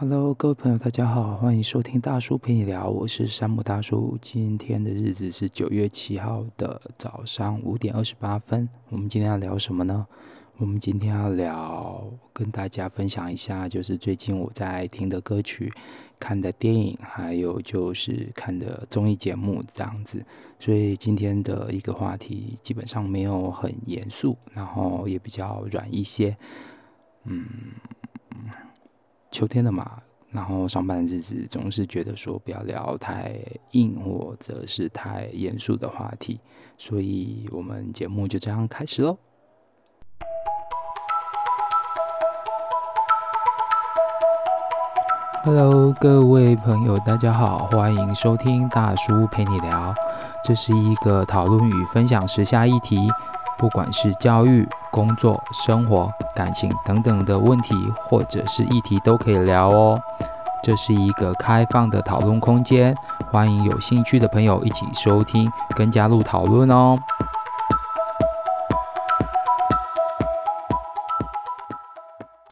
Hello，各位朋友，大家好，欢迎收听大叔陪你聊，我是山姆大叔。今天的日子是九月七号的早上五点二十八分。我们今天要聊什么呢？我们今天要聊，跟大家分享一下，就是最近我在听的歌曲、看的电影，还有就是看的综艺节目这样子。所以今天的一个话题基本上没有很严肃，然后也比较软一些，嗯。秋天了嘛，然后上班的日子总是觉得说不要聊太硬或者是太严肃的话题，所以我们节目就这样开始喽。Hello，各位朋友，大家好，欢迎收听大叔陪你聊，这是一个讨论与分享时下议题。不管是教育、工作、生活、感情等等的问题，或者是议题，都可以聊哦。这是一个开放的讨论空间，欢迎有兴趣的朋友一起收听跟加入讨论哦。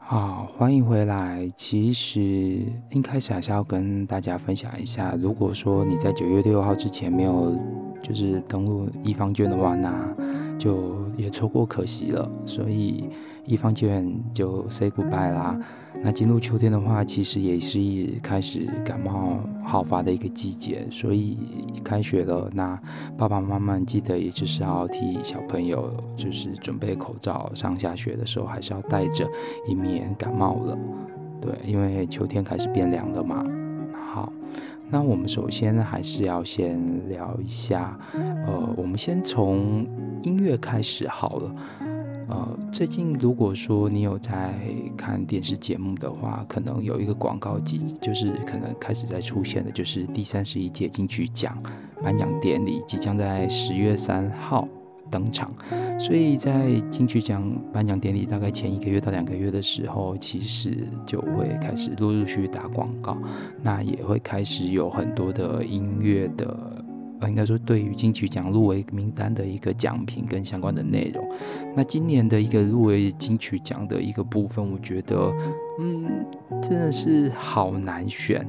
好，欢迎回来。其实一开始还是要跟大家分享一下，如果说你在九月六号之前没有就是登录一方券的话，那就也错过可惜了，所以一方券就 say goodbye 啦。那进入秋天的话，其实也是一开始感冒好发的一个季节，所以开学了，那爸爸妈妈记得也就是要替小朋友就是准备口罩，上下学的时候还是要戴着，以免感冒了。对，因为秋天开始变凉了嘛。好。那我们首先还是要先聊一下，呃，我们先从音乐开始好了。呃，最近如果说你有在看电视节目的话，可能有一个广告即就是可能开始在出现的，就是第三十一届金曲奖颁奖典礼即将在十月三号。登场，所以在金曲奖颁奖典礼大概前一个月到两个月的时候，其实就会开始陆陆续续打广告，那也会开始有很多的音乐的，呃，应该说对于金曲奖入围名单的一个奖品跟相关的内容。那今年的一个入围金曲奖的一个部分，我觉得，嗯，真的是好难选，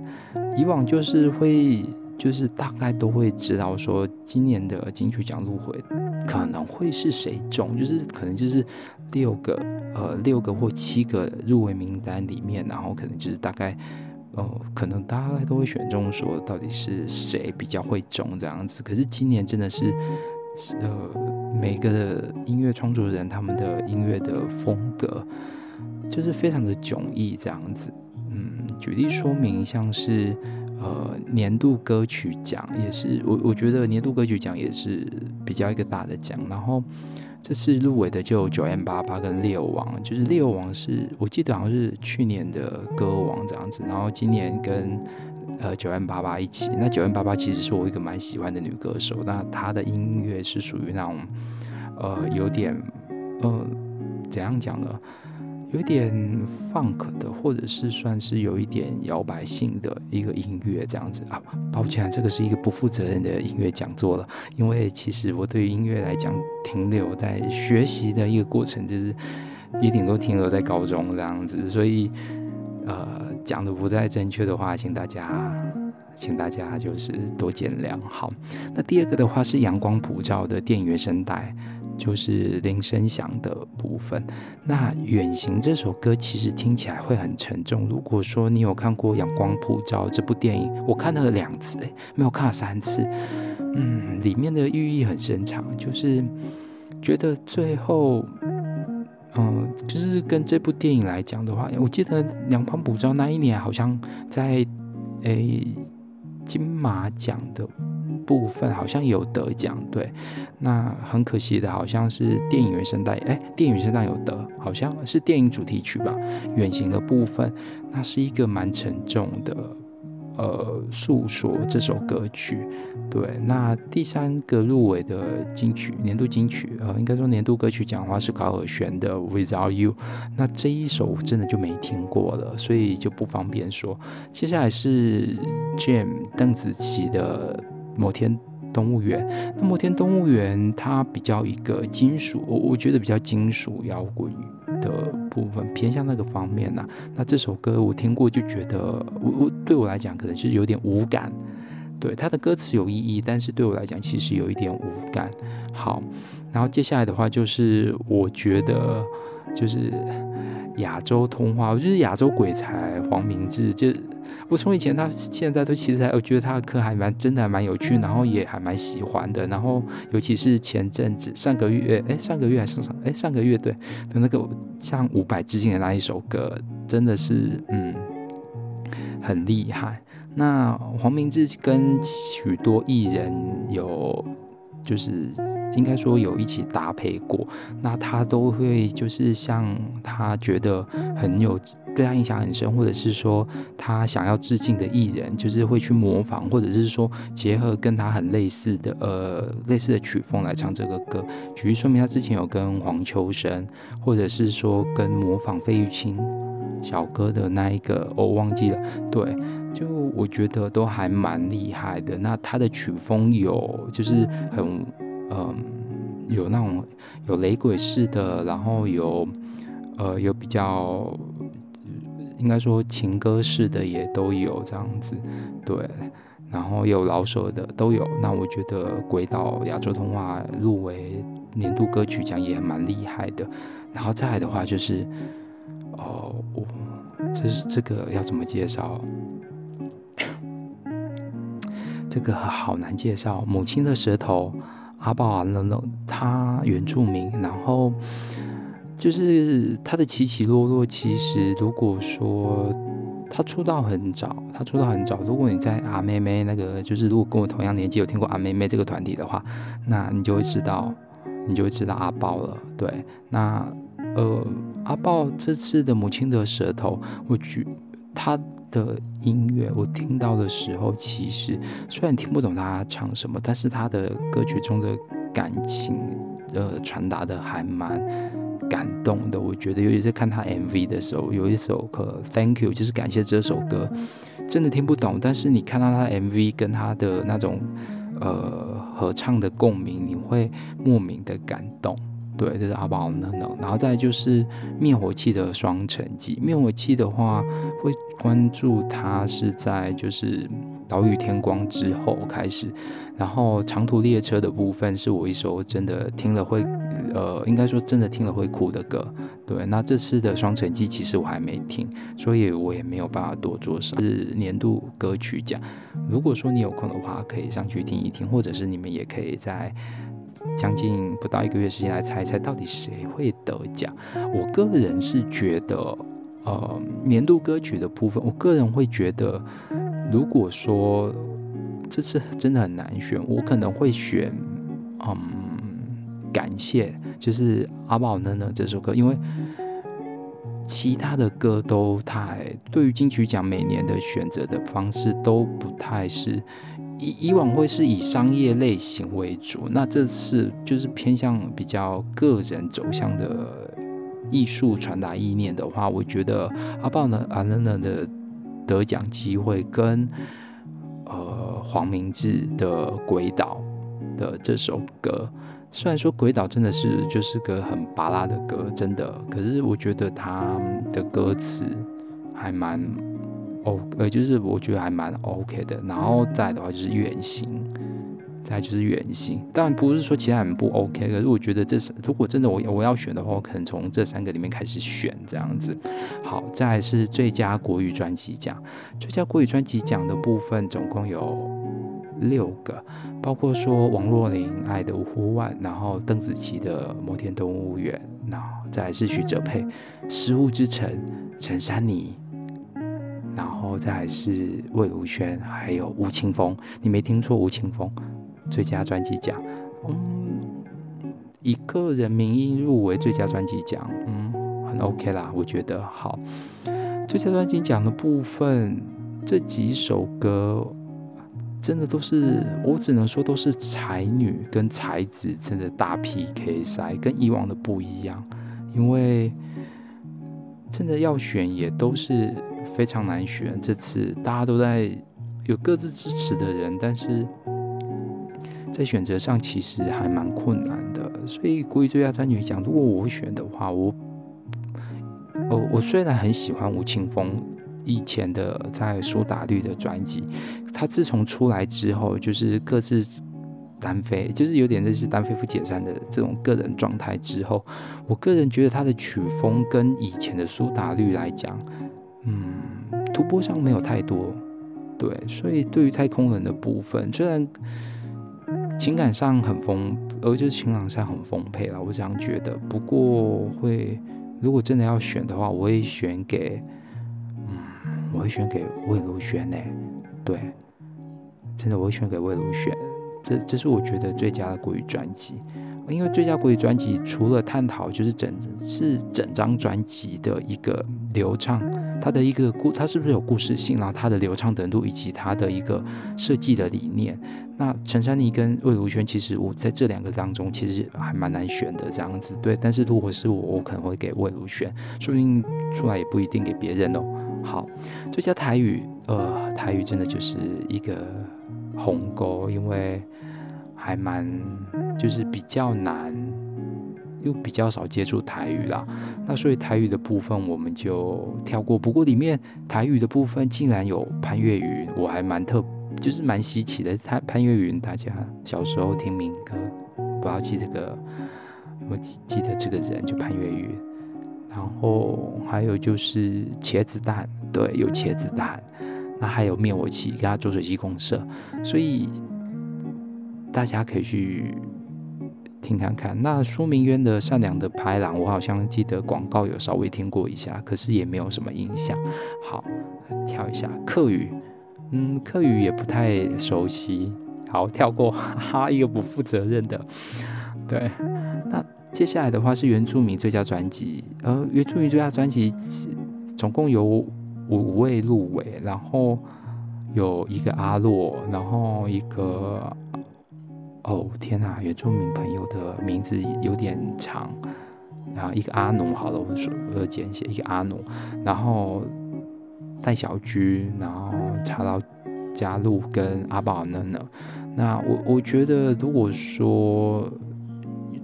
以往就是会。就是大概都会知道说，今年的金曲奖入围可能会是谁中，就是可能就是六个呃六个或七个入围名单里面，然后可能就是大概呃可能大概都会选中说到底是谁比较会中这样子。可是今年真的是呃每个音乐创作人他们的音乐的风格就是非常的迥异这样子。嗯，举例说明像是。呃，年度歌曲奖也是我，我觉得年度歌曲奖也是比较一个大的奖。然后这次入围的就有 9m88 跟猎王，就是猎王是我记得好像是去年的歌王这样子，然后今年跟呃 9m88 一起。那 9m88 其实是我一个蛮喜欢的女歌手，那她的音乐是属于那种呃有点呃怎样讲呢？有一点 funk 的，或者是算是有一点摇摆性的一个音乐这样子啊。抱歉，这个是一个不负责任的音乐讲座了。因为其实我对音乐来讲，停留在学习的一个过程，就是也顶多停留在高中这样子。所以，呃，讲的不太正确的话，请大家，请大家就是多见谅。好，那第二个的话是阳光普照的电影原声带。就是铃声响的部分。那《远行》这首歌其实听起来会很沉重。如果说你有看过《阳光普照》这部电影，我看了两次，诶，没有看了三次。嗯，里面的寓意很深长，就是觉得最后，嗯，就是跟这部电影来讲的话，我记得《阳光普照》那一年好像在诶金马奖的。部分好像有得奖，对，那很可惜的，好像是电影原声带，哎，电影原声带有得，好像是电影主题曲吧，远行的部分，那是一个蛮沉重的，呃，诉说这首歌曲，对，那第三个入围的金曲年度金曲，呃，应该说年度歌曲奖的话是高尔宣的《Without You》，那这一首真的就没听过了，所以就不方便说。接下来是 Jam 邓紫棋的。摩天动物园，那摩天动物园它比较一个金属，我我觉得比较金属摇滚的部分，偏向那个方面呢、那这首歌我听过，就觉得我我对我来讲可能是有点无感。对，它的歌词有意义，但是对我来讲其实有一点无感。好，然后接下来的话就是我觉得就是亚洲通话，我觉得亚洲鬼才黄明志就。我从以前到现在都其实还我觉得他的歌还蛮真的还蛮有趣，然后也还蛮喜欢的。然后尤其是前阵子上个月，哎，上个月还是上哎上个月对的那个向伍佰致敬的那一首歌，真的是嗯很厉害。那黄明志跟许多艺人有就是应该说有一起搭配过，那他都会就是像他觉得很有。对他印象很深，或者是说他想要致敬的艺人，就是会去模仿，或者是说结合跟他很类似的呃类似的曲风来唱这个歌。举例说明，他之前有跟黄秋生，或者是说跟模仿费玉清小哥的那一个，我忘记了。对，就我觉得都还蛮厉害的。那他的曲风有就是很嗯、有那种有雷鬼式的，然后有呃有比较。应该说情歌式的也都有这样子，对，然后有老舍的都有。那我觉得《鬼岛亚洲通话》入围年度歌曲奖也蛮厉害的。然后再来的话就是，哦，我这是这个要怎么介绍？这个好难介绍。母亲的舌头，阿爆阿乐乐，他原住民，然后。就是他的起起落落，其实如果说他出道很早，他出道很早。如果你在阿妹妹那个，就是如果跟我同样年纪有听过阿妹妹这个团体的话，那你就会知道，你就会知道阿宝了。对，那呃，阿豹这次的母亲的舌头，我觉他的音乐我听到的时候，其实虽然听不懂他唱什么，但是他的歌曲中的感情呃传达的还蛮。感动的，我觉得，尤其是看他 MV 的时候，有一首歌《Thank You》，就是感谢这首歌，真的听不懂，但是你看到他 MV 跟他的那种呃合唱的共鸣，你会莫名的感动。对，这是阿宝能能，然后再就是灭火器的双城记。灭火器的话，会关注它是在就是岛屿天光之后开始，然后长途列车的部分是我一首真的听了会呃，应该说真的听了会哭的歌。对，那这次的双城记其实我还没听，所以我也没有办法多做什。是年度歌曲奖，如果说你有空的话，可以上去听一听，或者是你们也可以在。将近不到一个月时间来猜一猜到底谁会得奖？我个人是觉得，呃，年度歌曲的部分，我个人会觉得，如果说这次真的很难选，我可能会选，嗯，感谢，就是阿宝呢呢这首歌，因为其他的歌都太，对于金曲奖每年的选择的方式都不太是。以以往会是以商业类型为主，那这次就是偏向比较个人走向的艺术传达意念的话，我觉得阿豹呢阿乐乐的得奖机会跟呃黄明志的《鬼岛》的这首歌，虽然说《鬼岛》真的是就是个很巴拉的歌，真的，可是我觉得他的歌词还蛮。哦，呃，就是我觉得还蛮 OK 的，然后再的话就是远行，再就是远行。当然不是说其他人不 OK，可是我觉得这是如果真的我我要选的话，我可能从这三个里面开始选这样子。好，再来是最佳国语专辑奖，最佳国语专辑奖的部分总共有六个，包括说王若琳《爱的呼唤》，然后邓紫棋的《摩天动物园》，然后再来是许哲佩《失物之城》，陈珊妮。然后再来是魏如萱，还有吴青峰，你没听错，吴青峰最佳专辑奖，嗯，以个人名义入围最佳专辑奖，嗯，很 OK 啦，我觉得好。最佳专辑奖的部分，这几首歌真的都是，我只能说都是才女跟才子真的大 PK 赛，跟以往的不一样，因为真的要选也都是。非常难选，这次大家都在有各自支持的人，但是在选择上其实还蛮困难的。所以国语最佳专辑讲，如果我选的话，我哦，我虽然很喜欢吴青峰以前的在苏打绿的专辑，他自从出来之后，就是各自单飞，就是有点类似单飞不解散的这种个人状态之后，我个人觉得他的曲风跟以前的苏打绿来讲，嗯，突破上没有太多。对，所以对于太空人的部分，虽然情感上很丰，呃，就是情感上很丰沛了，我这样觉得。不过会，如果真的要选的话，我会选给，嗯，我会选给魏如萱呢。对，真的我会选给魏如萱，这这是我觉得最佳的国语专辑。因为最佳国语专辑除了探讨，就是整是整张专辑的一个流畅，它的一个故，它是不是有故事性，然后它的流畅程度以及它的一个设计的理念。那陈珊妮跟魏如萱，其实我在这两个当中其实还蛮难选的这样子。对，但是如果是我，我可能会给魏如萱，说不定出来也不一定给别人哦。好，最佳台语，呃，台语真的就是一个鸿沟，因为。还蛮就是比较难，又比较少接触台语啦。那所以台语的部分我们就跳过。不过里面台语的部分竟然有潘越云，我还蛮特，就是蛮稀奇的。他潘越云，大家小时候听民歌，不要记这个，我记记得这个人就潘越云。然后还有就是茄子蛋，对，有茄子蛋。那还有灭火器，跟他做水溪公社，所以。大家可以去听看看。那苏明渊的《善良的拍郎》，我好像记得广告有稍微听过一下，可是也没有什么印象。好，跳一下客语，嗯，客语也不太熟悉。好，跳过，哈哈，一个不负责任的。对，那接下来的话是原住民最佳专辑，呃，原住民最佳专辑总共有五位入围，然后有一个阿洛，然后一个。哦天呐，原住民朋友的名字有点长，然后一个阿农，好了，我说我简写一个阿农，然后戴小居，然后查到加禄跟阿宝呢呢，那我我觉得如果说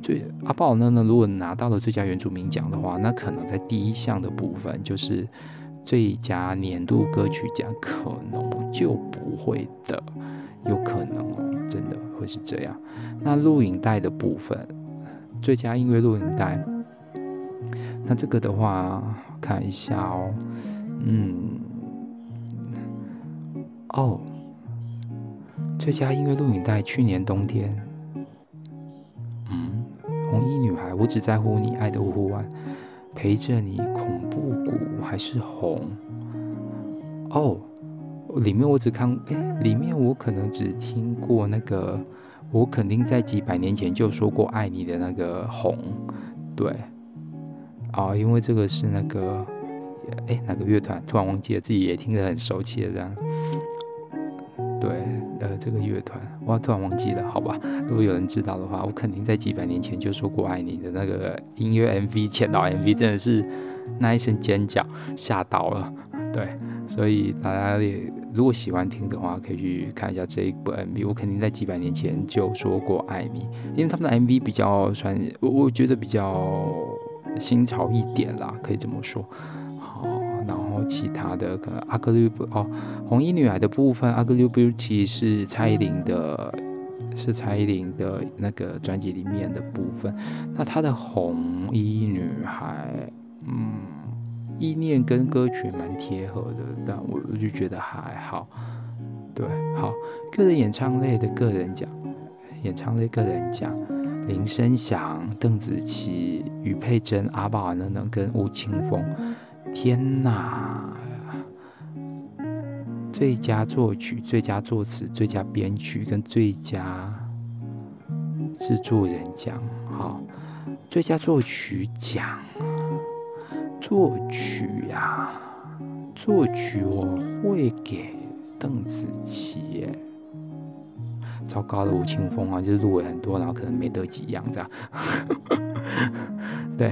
最阿宝呢呢如果拿到了最佳原住民奖的话，那可能在第一项的部分就是最佳年度歌曲奖，可能就不会的，有可能哦，真的。会是这样，那录影带的部分，最佳音乐录影带，那这个的话，看一下哦，嗯，哦，最佳音乐录影带，去年冬天，嗯，红衣女孩，我只在乎你，爱的五湖湾，陪着你，恐怖谷还是红，哦。里面我只看，哎，里面我可能只听过那个，我肯定在几百年前就说过爱你的那个红，对，啊、哦，因为这个是那个，哎，哪个乐团突然忘记了，自己也听得很熟悉的这样，对，呃，这个乐团，我突然忘记了，好吧，如果有人知道的话，我肯定在几百年前就说过爱你的那个音乐 MV 前导 MV 真的是那一声尖叫吓到了，对。所以大家也如果喜欢听的话，可以去看一下这一部 MV。我肯定在几百年前就说过爱你，因为他们的 MV 比较算，我我觉得比较新潮一点啦，可以这么说。好，然后其他的可能 Ugly 哦，红衣女孩的部分，Ugly Beauty 是蔡依林的，是蔡依林的那个专辑里面的部分。那她的红衣女孩，意念跟歌曲蛮贴合的，但我我就觉得还好。对，好，个人演唱类的个人奖，演唱类个人奖，林声祥、邓紫棋、余佩真、阿宝等等跟吴青峰。天哪！最佳作曲、最佳作词、最佳编曲跟最佳制作人奖，好，最佳作曲奖。作曲呀、作曲我会给邓紫棋。糟糕的吴青峰啊，就是入围很多，然后可能没得几样这样。对，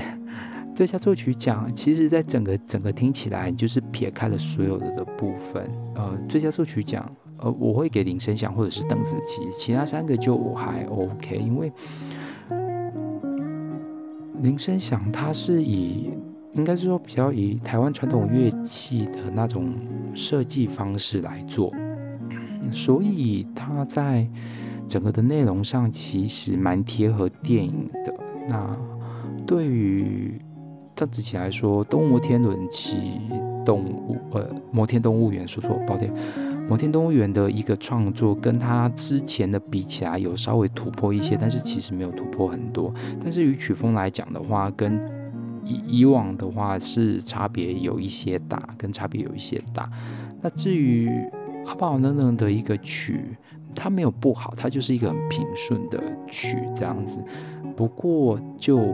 最佳作曲奖，其实在整个整个听起来，你就是撇开了所有的的部分。呃，最佳作曲奖，呃，我会给林生祥或者是邓紫棋，其他三个就我还 OK，因为林生祥他是以。应该是说比较以台湾传统乐器的那种设计方式来做，所以它在整个的内容上其实蛮贴合电影的。那对于邓紫棋来说，《动物天轮七》动物呃摩天动物园说错，抱歉。摩天动物园的一个创作，跟他之前的比起来，有稍微突破一些，但是其实没有突破很多。但是与曲风来讲的话，跟以以往的话是差别有一些大，跟差别有一些大。那至于阿爆冷冷的一个曲，它没有不好，它就是一个很平顺的曲这样子。不过就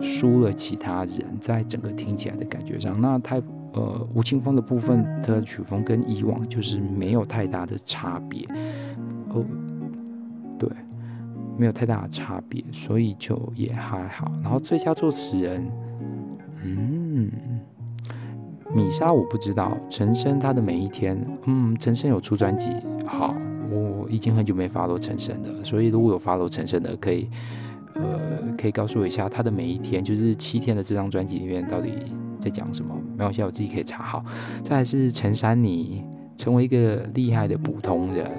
输了其他人，在整个听起来的感觉上，那太。呃，吴青峰的部分的曲风跟以往就是没有太大的差别，哦，对，没有太大的差别，所以就也还好。然后最佳作词人，嗯，米莎我不知道，陈升他的每一天，嗯，陈升有出专辑，好，我已经很久没发落陈升了，所以如果有发落陈升的，可以，呃，可以告诉我一下他的每一天，就是七天的这张专辑里面到底。在讲什么？没关系，我自己可以查好。再来是陈珊妮，成为一个厉害的普通人。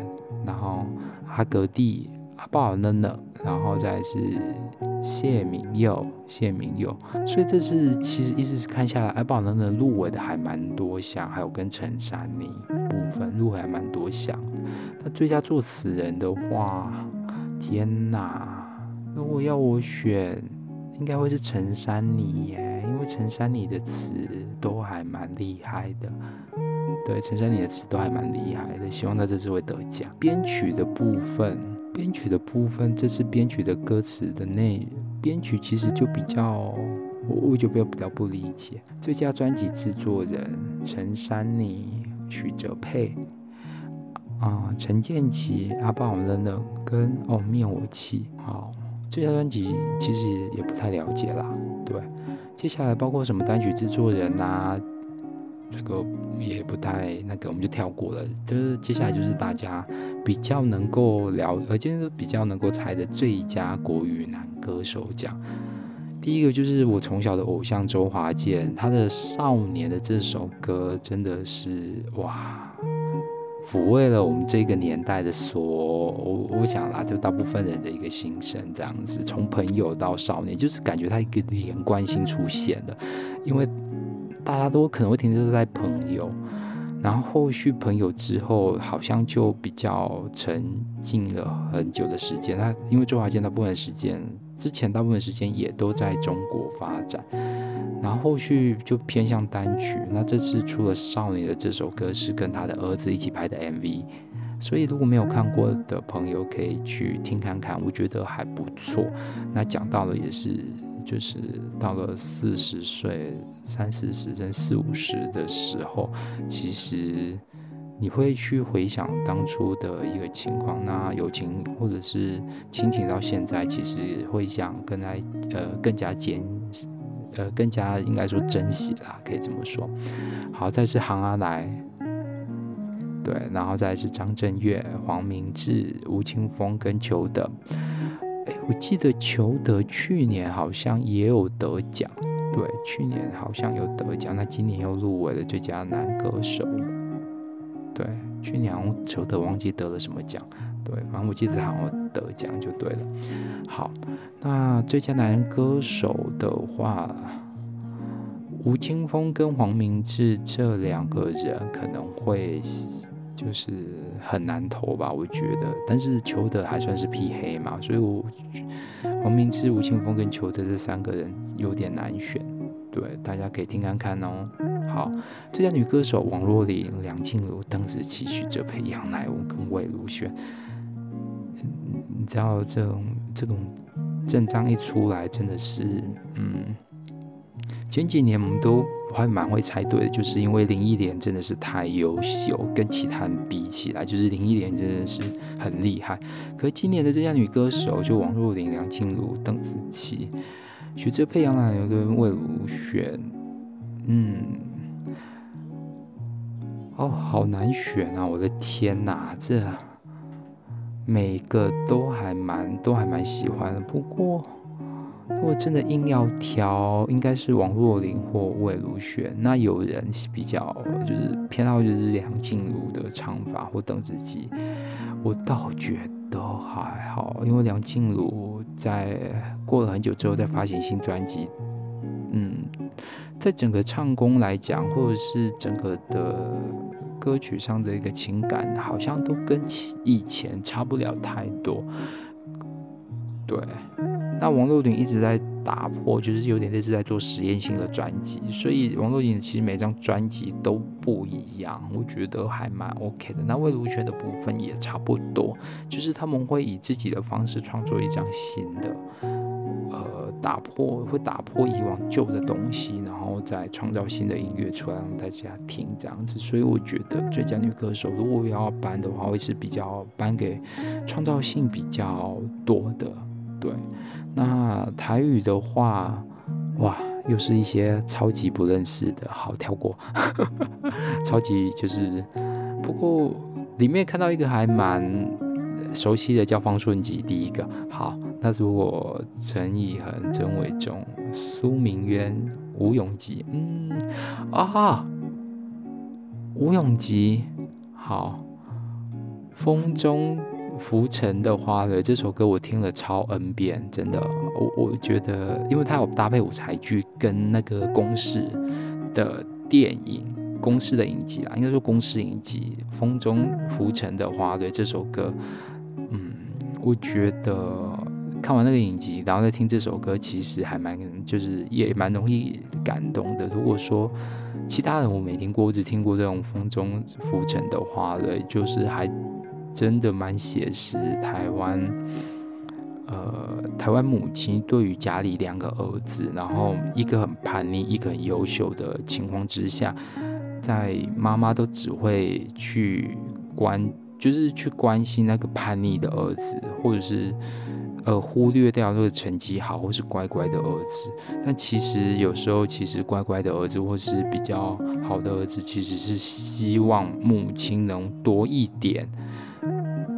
然后阿格蒂、阿爆冷冷，然后再是谢明佑、谢明佑。所以这是其实一直是看下来，阿爆冷冷入围的还蛮多项，还有跟陈珊妮部分入围还蛮多项。那最佳作词人的话，天哪！如果要我选，应该会是陈珊妮耶。因为陈珊妮的词都还蛮厉害的，对，陈珊妮的词都还蛮厉害的，希望他这次会得奖。编曲的部分，编曲的部分，这次编曲的歌词的内编曲其实就比较，我我就比较比较不理解。最佳专辑制作人陈珊妮、许哲佩啊、呃，陈建奇、阿爆冷冷跟哦灭火器。好，最佳专辑其实也不太了解啦，对。接下来包括什么单曲制作人啊，这个也不太那个，我们就跳过了。就是接下来就是大家比较能够聊，而且是比较能够猜的最佳国语男歌手奖。第一个就是我从小的偶像周华健，他的《少年》的这首歌真的是哇。抚慰了我们这个年代的所，我我想啦，就大部分人的一个心声，这样子，从朋友到少年，就是感觉他一个连贯性出现了，因为大家都可能会停留在朋友，然后后续朋友之后，好像就比较沉浸了很久的时间。那因为周华健大部分时间之前大部分时间也都在中国发展。然后后续就偏向单曲，那这次出了《少女》的这首歌是跟他的儿子一起拍的 MV，所以如果没有看过的朋友可以去听看看，我觉得还不错。那讲到的也是，就是到了四十岁、三四十甚至四五十的时候，其实你会去回想当初的一个情况，那友情或者是亲情到现在，其实会想更来呃更加坚。呃，更加应该说珍惜啦，可以这么说。好，再是杭阿来，对，然后再是张震岳、黄明志、吴青峰跟裘德。哎，我记得裘德去年好像也有得奖，对，去年好像有得奖，那今年又入围了最佳男歌手。对，去年裘德忘记得了什么奖。对，反正我记得好像得奖就对了。好，那最佳男歌手的话，吴青峰跟黄明志这两个人可能会就是很难投吧，我觉得。但是裘德还算是匹黑嘛，所以我王明志、吴青峰跟裘德这三个人有点难选。对，大家可以听看看哦。好，最佳女歌手王若琳、梁静茹、邓紫棋、许哲佩、杨乃文跟魏如萱。你知道这种这种阵仗一出来，真的是，嗯，前几年我们都我还蛮会猜对的，就是因为林忆莲真的是太优秀，跟其他人比起来，就是林忆莲真的是很厉害。可是今年的这家女歌手，就王若琳、梁静茹、邓紫棋、徐哲佩、杨乃文跟魏如萱，嗯，哦，好难选啊！我的天哪，这。每个都还蛮都还蛮喜欢的，不过如果真的硬要挑，应该是王若琳或魏如萱。那有人是比较就是偏好就是梁静茹的唱法或邓紫棋，我倒觉得还好，因为梁静茹在过了很久之后再发行新专辑，嗯，在整个唱功来讲，或者是整个的歌曲上的一个情感，好像都跟以前差不了太多，对。那王若琳一直在打破，就是有点类似在做实验性的专辑，所以王若琳其实每张专辑都不一样，我觉得还蛮 OK 的。那魏如萱的部分也差不多，就是他们会以自己的方式创作一张新的，呃，打破会打破以往旧的东西，然后再创造新的音乐出来让大家听这样子。所以我觉得最佳女歌手如果要颁的话，会是比较颁给创造性比较多的。对，那台语的话，哇，又是一些超级不认识的，好跳过。超级就是，不过里面看到一个还蛮熟悉的，叫方顺吉。第一个，好，那如果陈以恒、曾伟忠、苏明渊、吴永吉，嗯啊，吴永吉，好，风中。浮沉的花蕊这首歌我听了超 N 遍，真的，我我觉得，因为它有搭配舞台剧跟那个公式的电影，公式的影集啦，应该说公式影集《风中浮沉的花蕊》这首歌，嗯，我觉得看完那个影集，然后再听这首歌，其实还蛮就是也蛮容易感动的。如果说其他人我没听过，我只听过这种《风中浮沉的花蕊》，就是还。真的蛮写实，台湾，呃，台湾母亲对于家里两个儿子，然后一个很叛逆，一个很优秀的情况之下，在妈妈都只会去关，就是去关心那个叛逆的儿子，或者是呃忽略掉那个成绩好或是乖乖的儿子。但其实有时候，其实乖乖的儿子或是比较好的儿子，其实是希望母亲能多一点。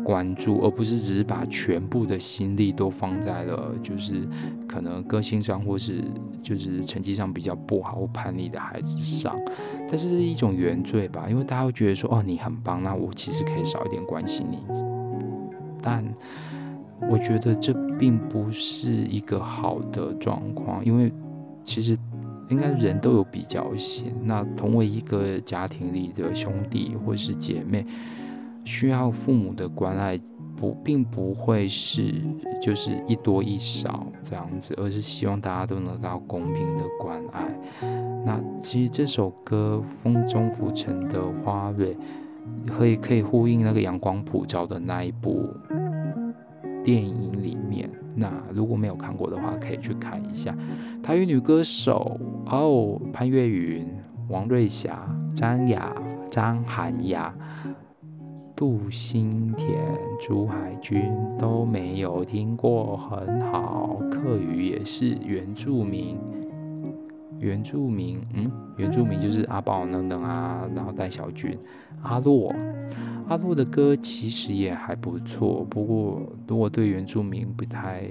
关注，而不是只是把全部的心力都放在了就是可能个性上或是就是成绩上比较不好或叛逆的孩子上，但是是一种原罪吧，因为大家会觉得说哦，你很棒，那我其实可以少一点关心你，但我觉得这并不是一个好的状况，因为其实应该人都有比较心，那同为一个家庭里的兄弟或是姐妹。需要父母的关爱，不，并不会是就是一多一少这样子，而是希望大家都能得到公平的关爱。那其实这首歌《风中浮沉的花蕊》可以可以呼应那个阳光普照的那一部电影里面。那如果没有看过的话，可以去看一下。台语女歌手哦，潘越云、王瑞霞、张雅、张涵雅。杜新田、朱海军都没有听过，很好。客语也是原住民，原住民，嗯，原住民就是阿宝等等啊，然后戴小军、阿洛，阿洛的歌其实也还不错。不过，如果对原住民不太，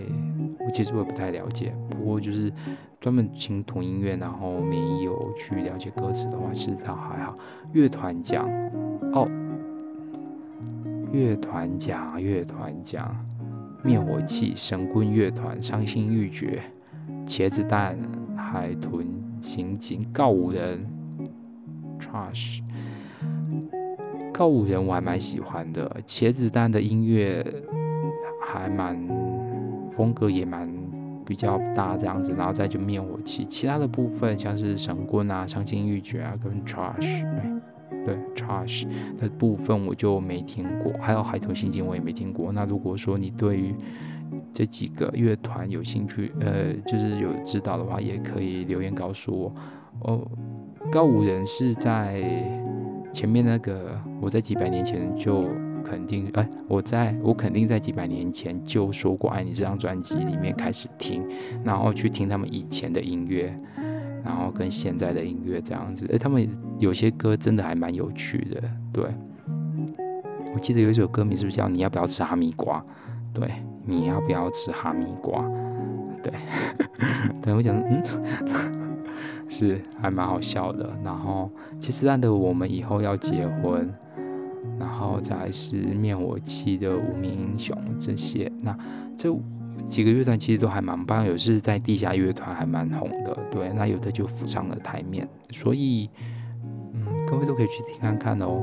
我其实我也不太了解。不过就是专门听同音乐，然后没有去了解歌词的话，其实倒还好。乐团奖，哦。乐团奖，乐团奖，灭火器、神棍乐团、伤心欲绝、茄子蛋、海豚刑警、告五人、Trash。告五人我还蛮喜欢的，茄子蛋的音乐还蛮风格也蛮比较大这样子，然后再就灭火器，其他的部分像是神棍啊、伤心欲绝啊跟 Trash。对，Trash 的部分我就没听过，还有海豚刑警我也没听过。那如果说你对于这几个乐团有兴趣，呃，就是有知道的话，也可以留言告诉我。哦，告五人是在前面那个，我在几百年前就肯定，哎，我在我肯定在几百年前就说过《爱你》这张专辑里面开始听，然后去听他们以前的音乐。然后跟现在的音乐这样子，诶，他们有些歌真的还蛮有趣的。对，我记得有一首歌名是不是叫“你要不要吃哈密瓜”？对，你要不要吃哈密瓜？对，等我想，嗯，是还蛮好笑的。然后其实烂的我们以后要结婚，然后再是灭火器的无名英雄这些，那这几个乐团其实都还蛮棒，有是在地下乐团还蛮红的，对，那有的就浮上了台面，所以嗯，各位都可以去听看看哦。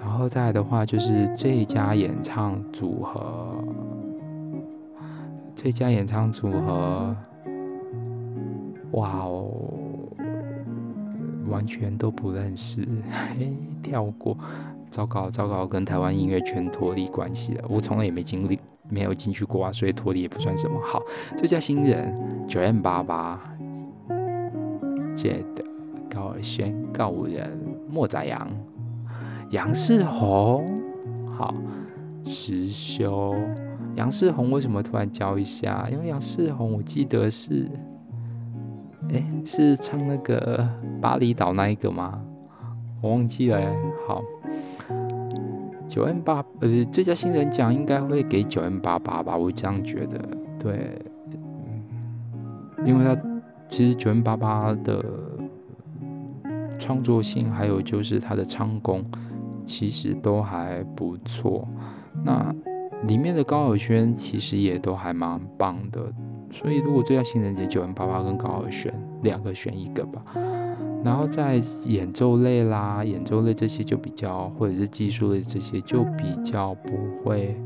然后再来的话就是最佳演唱组合，最佳演唱组合，哇哦，完全都不认识，嘿，跳过，糟糕糟糕，跟台湾音乐圈脱离关系了，我从来也没经历。没有进去过啊，所以脱离也不算什么。好，最佳新人，9m88、Jade、高尔宣、告五人、莫宰阳、杨世宏。好，持修。杨世宏为什么突然教一下？因为杨世宏我记得是，哎，是唱那个巴厘岛那一个吗？我忘记了。好。九 N 八呃，最佳新人奖应该会给九 N 八八吧，我这样觉得。对，嗯，因为他其实九 N 八八的创作性，还有就是他的唱功，其实都还不错。那里面的高尔宣其实也都还蛮棒的，所以如果最佳新人奖九 N 八八跟高尔宣两个选一个吧。然后在演奏类啦，演奏类这些就比较，或者是技术类这些就比较不会，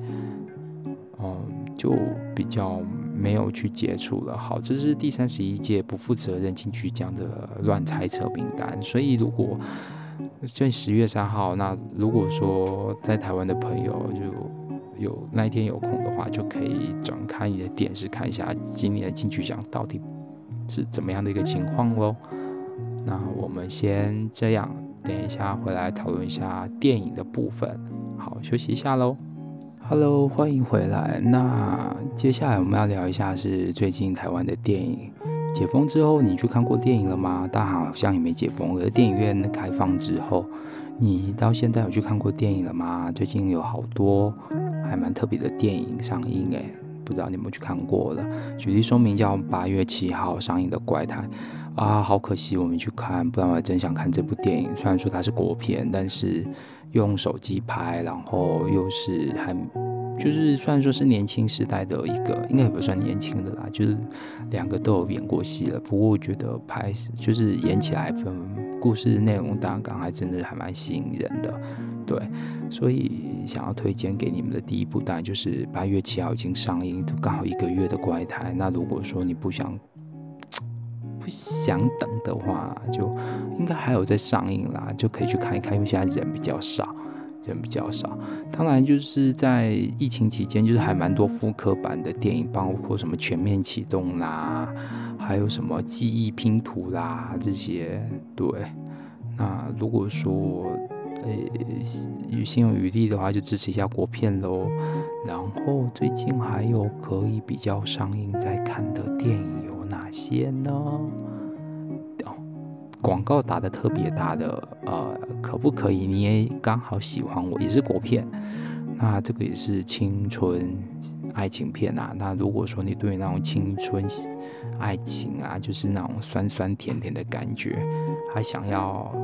嗯，就比较没有去接触了。好，这是第三十一届不负责任金曲奖的乱猜测名单。所以如果在十月三号，那如果说在台湾的朋友就有那一天有空的话，就可以转开你的电视看一下今年的金曲奖到底是怎么样的一个情况喽。那我们先这样，等一下回来讨论一下电影的部分。好，休息一下喽。Hello，欢迎回来。那接下来我们要聊一下是最近台湾的电影。解封之后，你去看过电影了吗？但好像也没解封。而电影院开放之后，你到现在有去看过电影了吗？最近有好多还蛮特别的电影上映，诶，不知道你有没有去看过了？举例说明，叫八月七号上映的《怪胎》。啊，好可惜我没去看，不然我还真想看这部电影。虽然说它是国片，但是用手机拍，然后又是还就是虽然说是年轻时代的一个，应该也不算年轻的啦，就是两个都有演过戏了。不过我觉得拍就是演起来，分故事内容大纲还真的还蛮吸引人的。对，所以想要推荐给你们的第一部，当然就是八月七号已经上映，刚好一个月的怪胎。那如果说你不想，想等的话，就应该还有在上映啦，就可以去看一看。因为现在人比较少，人比较少。当然，就是在疫情期间，就是还蛮多复刻版的电影，包括什么《全面启动》啦，还有什么《记忆拼图》啦这些。对，那如果说呃有心有余力的话，就支持一下国片喽。然后最近还有可以比较上映在看的电影有哪些呢？哦，广告打得特别大的，呃，可不可以？你也刚好喜欢我，也是国片，那这个也是青春爱情片啊。那如果说你对那种青春爱情啊，就是那种酸酸甜甜的感觉，还想要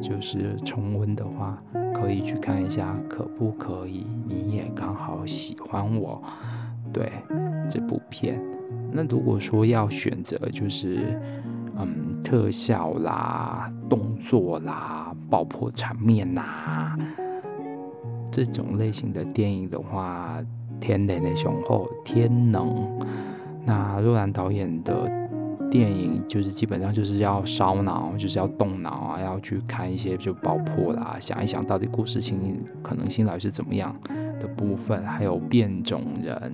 就是重温的话，可以去看一下，可不可以？你也刚好喜欢我，对这部片。那如果说要选择，就是嗯，特效啦、动作啦、爆破场面呐，这种类型的电影的话，天能的雄厚，天能。那若兰导演的电影就是基本上就是要烧脑，就是要动脑啊，要去看一些就爆破啦，想一想到底故事情可能性到底是怎么样的部分，还有变种人。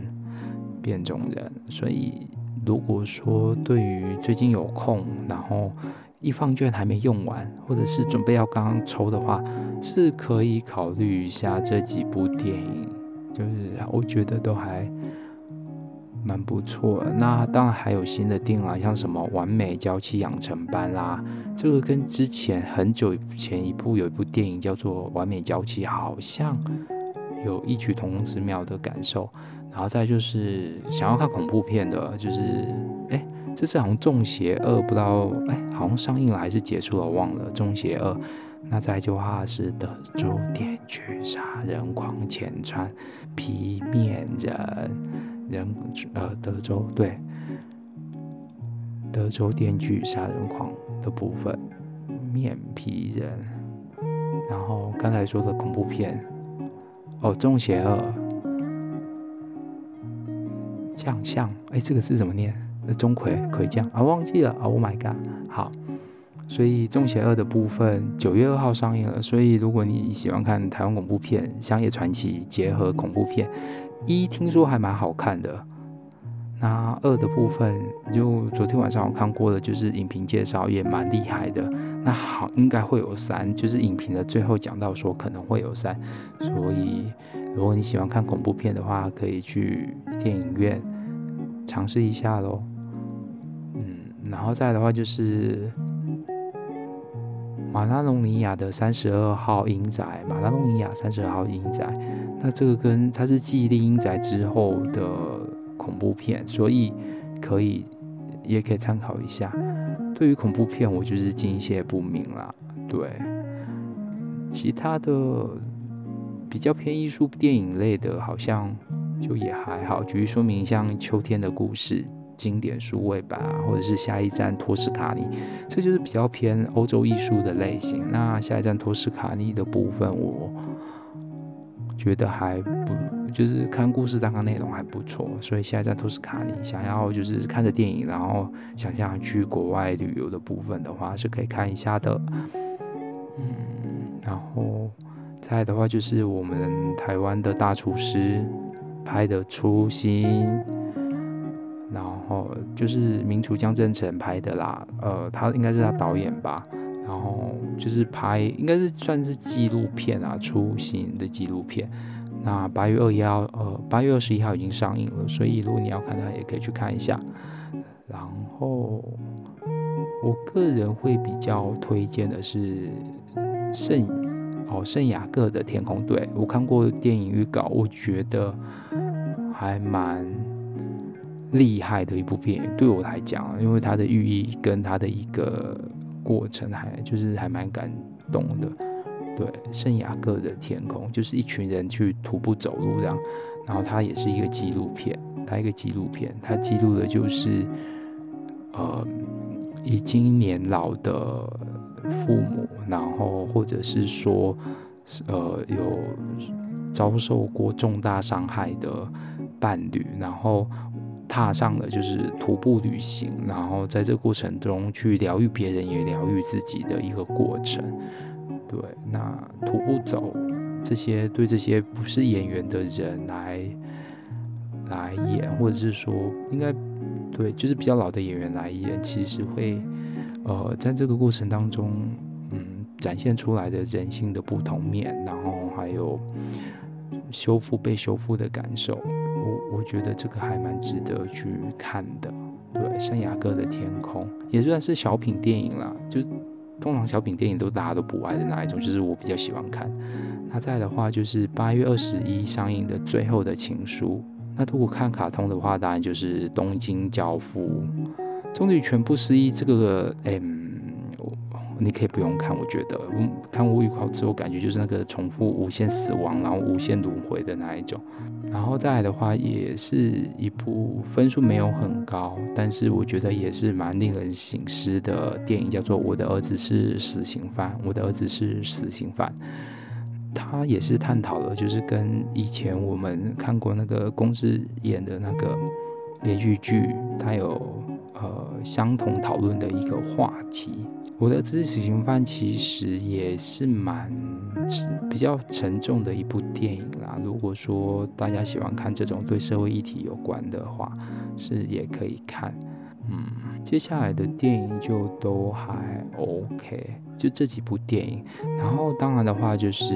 变种人，所以如果说对于最近有空，然后一方券还没用完，或者是准备要刚刚抽的话，是可以考虑一下这几部电影，就是我觉得都还蛮不错的。那当然还有新的电影啊，像什么《完美娇妻养成班》啦，这个跟之前很久前一部有一部电影叫做《完美娇妻》，好像。有异曲同工之妙的感受。然后再就是想要看恐怖片的，就是哎，这次好像《中邪2》，不知道哎，好像上映了还是结束了，忘了《中邪2》。那再就话是德州电锯杀人狂前传皮面人人呃德州对德州电锯杀人狂的部分面皮人，然后刚才说的恐怖片哦，中邪2将相哎，这个字怎么念？钟馗魁将啊，忘记了，Oh my god，好。所以《中邪2》的部分九月二号上映了，所以如果你喜欢看台湾恐怖片《乡野传奇》结合恐怖片，一听说还蛮好看的。那二的部分，就昨天晚上我看过的，就是影评介绍也蛮厉害的。那好，应该会有三，就是影评的最后讲到说可能会有三。所以如果你喜欢看恐怖片的话，可以去电影院尝试一下喽。嗯，然后再的话就是。马拉隆尼亚的三十二号影宅，马拉隆尼亚三十二号影宅，那这个跟它是继厉阴宅之后的恐怖片，所以可以也可以参考一下。对于恐怖片，我就是敬谢不明啦。对，其他的比较偏艺术电影类的，好像就也还好。举例说明，像秋天的故事。经典数位版，或者是下一站托斯卡尼，这就是比较偏欧洲艺术的类型。那下一站托斯卡尼的部分，我觉得还不就是看故事大纲内容还不错，所以下一站托斯卡尼想要就是看着电影，然后想象去国外旅游的部分的话，是可以看一下的。嗯，然后再来的话就是我们台湾的大厨师拍的《初心》。然后就是名厨江振诚拍的啦，呃，他应该是他导演吧。然后就是拍，应该是算是纪录片啊，初心的纪录片。那八月二一号，呃，八月二十一号已经上映了，所以如果你要看的话，也可以去看一下。然后我个人会比较推荐的是圣哦圣雅各的天空。队，我看过电影预告，我觉得还蛮。厉害的一部电影，对我来讲，因为它的寓意跟它的一个过程还就是还蛮感动的。对，圣雅各的天空就是一群人去徒步走路这样，然后它也是一个纪录片，它一个纪录片，它记录的就是呃已经年老的父母，然后或者是说呃有遭受过重大伤害的伴侣，然后。踏上了就是徒步旅行，然后在这过程中去疗愈别人，也疗愈自己的一个过程。对，那徒步走这些，对这些不是演员的人来来演，或者是说应该对，就是比较老的演员来演，其实会呃在这个过程当中，嗯，展现出来的人性的不同面，然后还有修复被修复的感受。我我觉得这个还蛮值得去看的，对，圣雅各的天空也算是小品电影啦，就通常小品电影都大家都不爱的那一种，就是我比较喜欢看。那再的话就是八月二十一上映的《最后的情书》，那如果看卡通的话，当然就是《东京教父》。终于全部失忆这个，嗯。你可以不用看，我觉得，嗯，看过预告之后，感觉就是那个重复无限死亡，然后无限轮回的那一种。然后再来的话，也是一部分数没有很高，但是我觉得也是蛮令人省思的电影，叫做《我的儿子是死刑犯》。我的儿子是死刑犯，他也是探讨了，就是跟以前我们看过那个公司演的那个连续剧，他有呃相同讨论的一个话题。我的儿子是死刑犯，其实也是蛮比较沉重的一部电影啦。如果说大家喜欢看这种对社会议题有关的话，是也可以看。嗯，接下来的电影就都还 OK，就这几部电影。然后当然的话，就是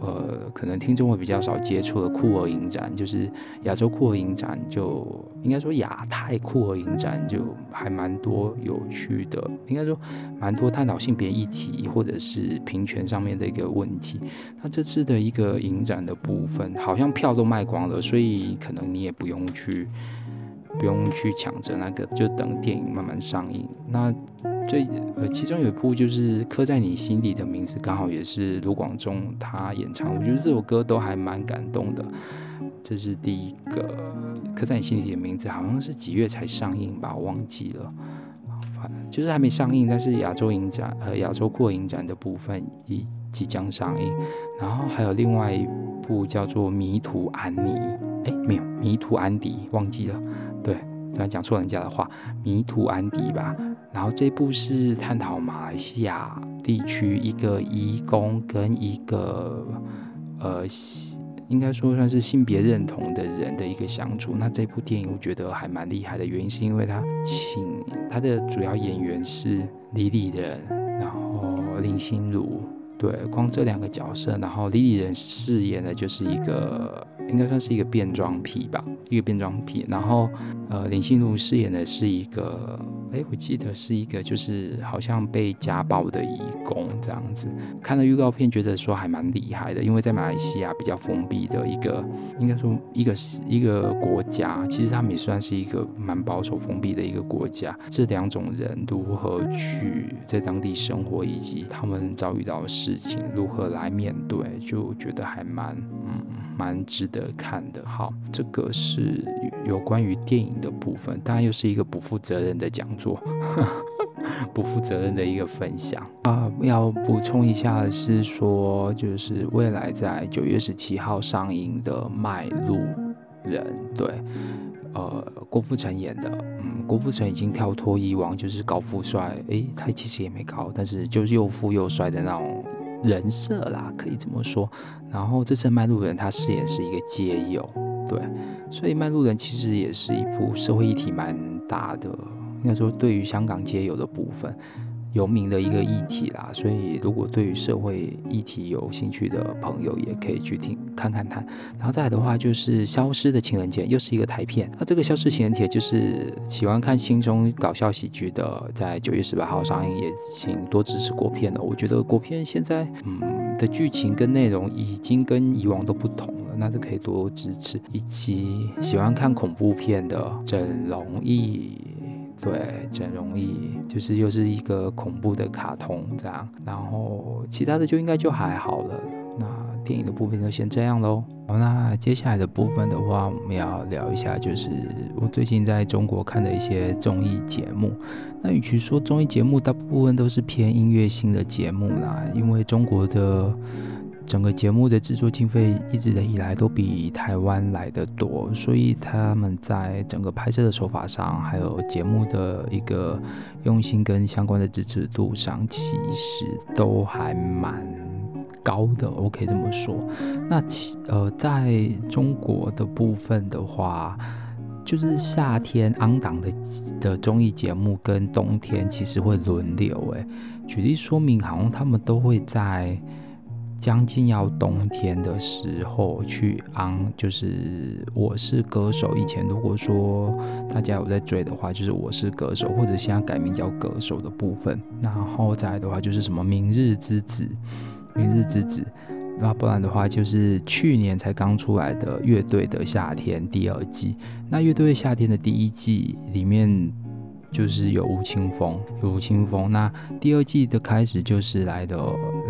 呃，可能听众会比较少接触的酷儿影展，就是亚洲酷儿影展，就应该说亚太酷儿影展就还蛮多有趣的，应该说蛮多探讨性别议题或者是平权上面的一个问题。那这次的一个影展的部分，好像票都卖光了，所以可能你也不用去。不用去抢着那个，就等电影慢慢上映。那最呃，其中有一部就是刻在你心底的名字，刚好也是卢广仲他演唱。我觉得这首歌都还蛮感动的。这是第一个刻在你心底的名字，好像是几月才上映吧，我忘记了。反正就是还没上映，但是亚洲影展呃亚洲扩影展的部分已即将上映。然后还有另外一部叫做《迷途安妮》，哎，没有《迷途安迪》，忘记了。对，突然讲错人家的话，《迷途安迪》吧。然后这部是探讨马来西亚地区一个移工跟一个呃，应该说算是性别认同的人的一个相处。那这部电影我觉得还蛮厉害的，原因是因为他请他的主要演员是李李仁，然后林心如。对，光这两个角色，然后李李仁饰演的就是一个。应该算是一个变装癖吧，一个变装癖。然后，呃，林心如饰演的是一个，哎，我记得是一个，就是好像被家暴的义工这样子。看了预告片，觉得说还蛮厉害的，因为在马来西亚比较封闭的一个，应该说一个一个国家，其实他们也算是一个蛮保守封闭的一个国家。这两种人如何去在当地生活，以及他们遭遇到的事情如何来面对，就觉得还蛮，嗯，蛮值得。的看的好，这个是有关于电影的部分，当然又是一个不负责任的讲座，不负责任的一个分享啊。要补充一下是说，就是未来在九月十七号上映的《麦路人》，对，呃，郭富城演的，嗯，郭富城已经跳脱以往就是高富帅，诶，他其实也没高，但是就是又富又帅的那种。人设啦，可以这么说。然后这次《麦路人》他饰演是一个街友，对，所以《麦路人》其实也是一部社会议题蛮大的，应该说对于香港街友的部分。有名的一个议题啦，所以如果对于社会议题有兴趣的朋友，也可以去听看看它。然后再来的话，就是《消失的情人节》，又是一个台片。那这个《消失情人节》就是喜欢看轻松搞笑喜剧的，在九月十八号上映，也请多支持国片了。我觉得国片现在嗯的剧情跟内容已经跟以往都不同了，那就可以多支持。以及喜欢看恐怖片的整容易。对，整容易就是又是一个恐怖的卡通这样，然后其他的就应该就还好了。那电影的部分就先这样喽。好，那接下来的部分的话，我们要聊一下，就是我最近在中国看的一些综艺节目。那与其说综艺节目，大部分都是偏音乐性的节目啦，因为中国的。整个节目的制作经费一直以来都比台湾来得多，所以他们在整个拍摄的手法上，还有节目的一个用心跟相关的支持度上，其实都还蛮高的。我可以这么说。那其呃，在中国的部分的话，就是夏天 on 档的的综艺节目跟冬天其实会轮流。哎，举例说明，好像他们都会在。将近要冬天的时候去昂就是我是歌手。以前如果说大家有在追的话，就是我是歌手，或者现在改名叫歌手的部分。然后再来的话就是什么明日之子，明日之子。那不然的话就是去年才刚出来的乐队的夏天第二季。那乐队夏天的第一季里面。就是有吴青峰，有吴青峰。那第二季的开始就是来的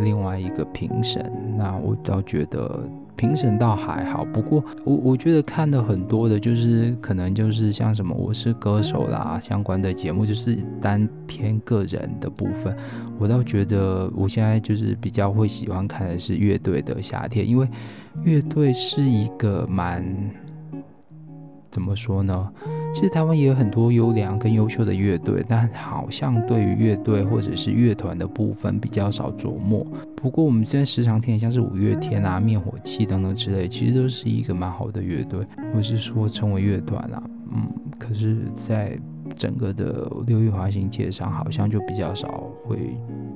另外一个评审。那我倒觉得评审倒还好，不过我我觉得看的很多的，就是可能就是像什么我是歌手啦相关的节目，就是单偏个人的部分。我倒觉得我现在就是比较会喜欢看的是乐队的夏天，因为乐队是一个蛮。怎么说呢？其实台湾也有很多优良跟优秀的乐队，但好像对于乐队或者是乐团的部分比较少琢磨。不过我们现在时常听的，像是五月天啊、灭火器等等之类，其实都是一个蛮好的乐队，或是说称为乐团啦。嗯，可是，在整个的流行华语界上，好像就比较少会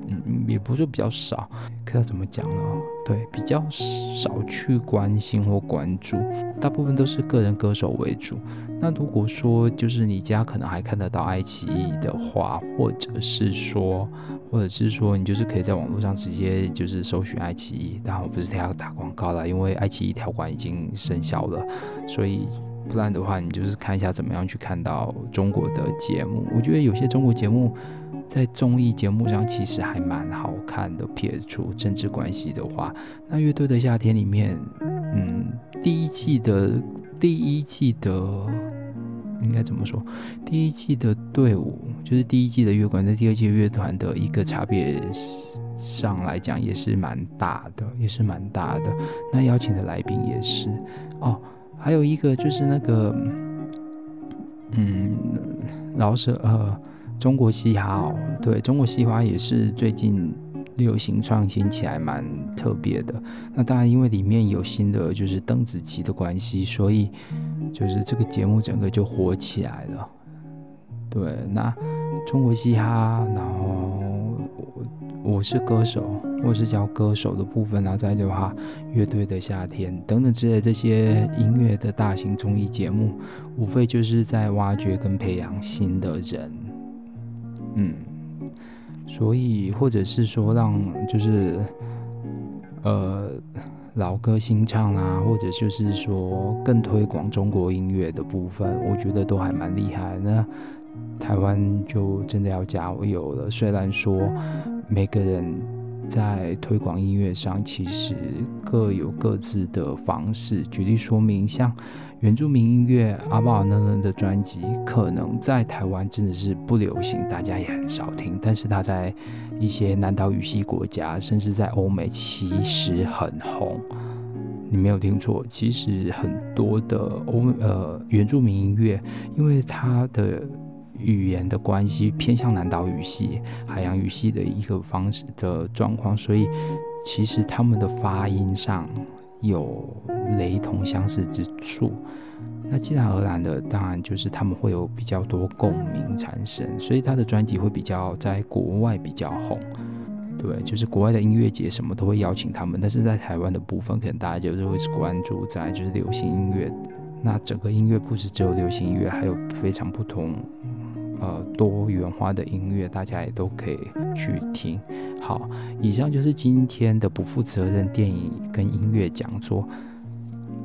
嗯也不是比较少，可要怎么讲呢？对，比较少去关心或关注，大部分都是个人歌手为主。那如果说就是你家可能还看得到爱奇艺的话，或者是说，或者是说你就是可以在网络上直接就是搜寻爱奇艺，但我不是要打广告了，因为爱奇艺条款已经生效了，所以不然的话，你就是看一下怎么样去看到中国的节目。我觉得有些中国节目。在综艺节目上其实还蛮好看的，撇除政治关系的话，那乐队的夏天里面，嗯，第一季的第一季的应该怎么说？第一季的队伍就是第一季的乐团，在第二季乐团的一个差别上来讲也是蛮大的，也是蛮大的。那邀请的来宾也是哦，还有一个就是那个，嗯，饶舌呃。中国嘻哈哦，对，中国嘻哈也是最近流行创新起来蛮特别的。那当然，因为里面有新的就是邓紫棋的关系，所以就是这个节目整个就火起来了。对，那中国嘻哈，然后我是歌手，或是叫歌手的部分，然后再的话，乐队的夏天等等之类这些音乐的大型综艺节目，无非就是在挖掘跟培养新的人。嗯，所以或者是说让就是呃老歌新唱啊，或者就是说更推广中国音乐的部分，我觉得都还蛮厉害。那台湾就真的要加油了。虽然说每个人。在推广音乐上，其实各有各自的方式。举例说明，像原住民音乐阿爆阿能人的专辑，可能在台湾真的是不流行，大家也很少听。但是他在一些南岛语系国家，甚至在欧美，其实很红。你没有听错，其实很多的欧呃原住民音乐，因为它的。语言的关系偏向南岛语系、海洋语系的一个方式的状况，所以其实他们的发音上有雷同相似之处。那自然而然的，当然就是他们会有比较多共鸣产生，所以他的专辑会比较在国外比较红。对，就是国外的音乐节什么都会邀请他们，但是在台湾的部分，可能大家就是会关注在就是流行音乐。那整个音乐不是只有流行音乐，还有非常不同。呃，多元化的音乐，大家也都可以去听。好，以上就是今天的不负责任电影跟音乐讲座。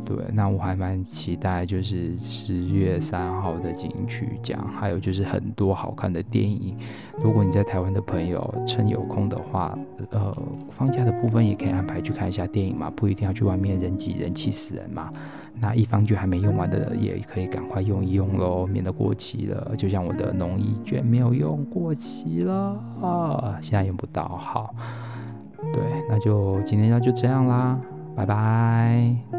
对，那我还蛮期待，就是十月三号的金曲奖，还有就是很多好看的电影。如果你在台湾的朋友趁有空的话，呃，放假的部分也可以安排去看一下电影嘛，不一定要去外面人挤人气死人嘛。那一方券还没用完的，也可以赶快用一用喽，免得过期了。就像我的农艺券没有用，过期了啊，现在用不到。好，对，那就今天要就这样啦，拜拜。